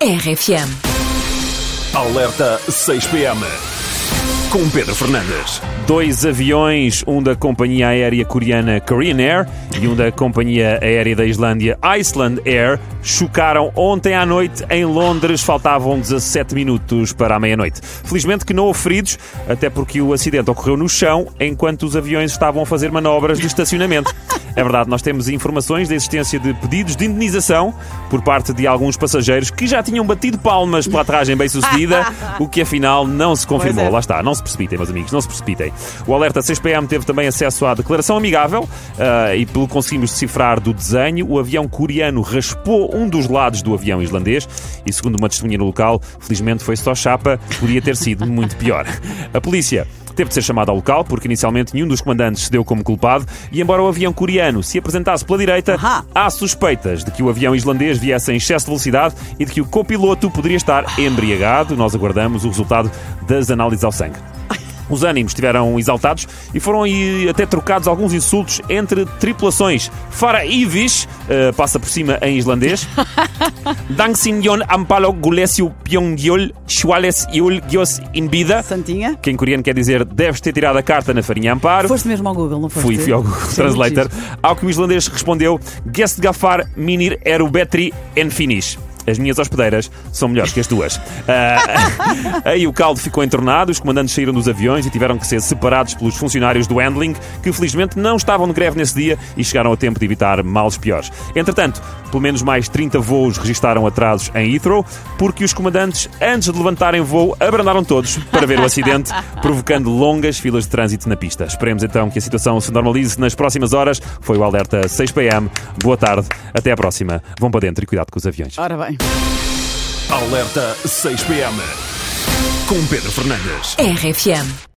RFM. Alerta 6 PM. Com Pedro Fernandes. Dois aviões, um da companhia aérea coreana Korean Air e um da companhia aérea da Islândia Iceland Air, chocaram ontem à noite em Londres. Faltavam 17 minutos para a meia-noite. Felizmente que não houve feridos, até porque o acidente ocorreu no chão enquanto os aviões estavam a fazer manobras de estacionamento. É verdade, nós temos informações da existência de pedidos de indenização por parte de alguns passageiros que já tinham batido palmas pela aterragem bem sucedida, o que afinal não se confirmou. É. Lá está, não se precipitem, meus amigos, não se precipitem. O alerta 6PM teve também acesso à declaração amigável ah, e, pelo que conseguimos decifrar do desenho, o avião coreano raspou um dos lados do avião islandês e, segundo uma testemunha no local, felizmente foi só chapa, podia ter sido muito pior. A polícia teve de ser chamada ao local, porque inicialmente nenhum dos comandantes se deu como culpado, e embora o avião coreano se apresentasse pela direita, Ahá. há suspeitas de que o avião islandês viesse em excesso de velocidade e de que o copiloto poderia estar embriagado. Nós aguardamos o resultado das análises ao sangue. Os ânimos estiveram exaltados e foram aí até trocados alguns insultos entre tripulações. Fara Ivis, eh, passa por cima em islandês. Dangsinyon Ampalo Gulesio Pyongyol Shuales Yul Gyos Inbida. Santinha? Que em coreano quer dizer deves ter tirado a carta na farinha Amparo. Foste mesmo ao Google, não foste? Fui, fui ao Google Translator. Ao que o islandês respondeu: Guest Gafar Minir Erubetri en Finish. As minhas hospedeiras são melhores que as tuas. Ah, aí o caldo ficou entornado, os comandantes saíram dos aviões e tiveram que ser separados pelos funcionários do handling, que felizmente não estavam de greve nesse dia e chegaram a tempo de evitar males piores. Entretanto, pelo menos mais 30 voos registaram atrasos em Heathrow, porque os comandantes, antes de levantarem voo, abrandaram todos para ver o acidente, provocando longas filas de trânsito na pista. Esperemos então que a situação se normalize nas próximas horas. Foi o alerta 6 PM. Boa tarde, até à próxima. Vão para dentro e cuidado com os aviões. Ora bem. Alerta 6 PM. Com Pedro Fernandes. RFM.